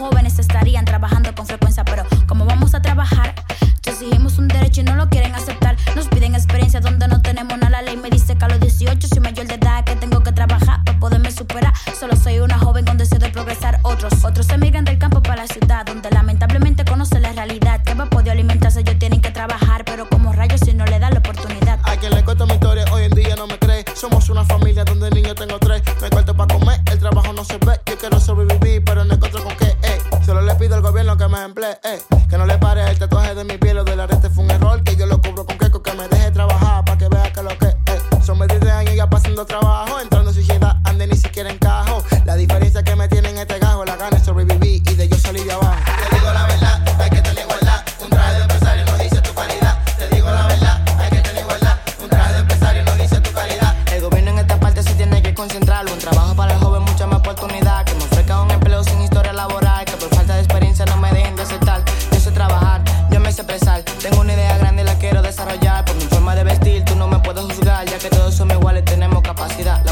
jóvenes estarían trabajando con frecuencia, pero como vamos a trabajar, exigimos un derecho y no lo quieren aceptar. Nos piden experiencia donde no tenemos nada. La ley me dice que a los 18 soy mayor de edad, que tengo que trabajar para poderme superar. Solo soy una joven con deseo de progresar. Otros, otros emigran del campo para la ciudad, donde lamentablemente conocen la realidad. Que para poder alimentarse ellos tienen que trabajar, pero como rayos si no le dan la oportunidad. A quien le cuento mi historia hoy en día no me cree. Somos una familia donde niño tengo tres. Me cuento para comer, el trabajo no se ve. Yo quiero sobrevivir, eh. Que no le pare el tatuaje de mi piel o del arete fue un error. Que yo lo cubro con queco, que me deje trabajar para que vea que lo que es. Son 23 años ya pasando trabajo, entrando en sociedad, ande ni siquiera encajo. La diferencia que me tienen este gajo, la gana es sobrevivir y de yo salir de abajo. Te digo la verdad, hay que tener igualdad. Un traje de empresario no dice tu calidad. Te digo la verdad, hay que tener igualdad. Un traje de empresario no dice tu calidad. El gobierno en esta parte se tiene que concentrar tenemos capacidad.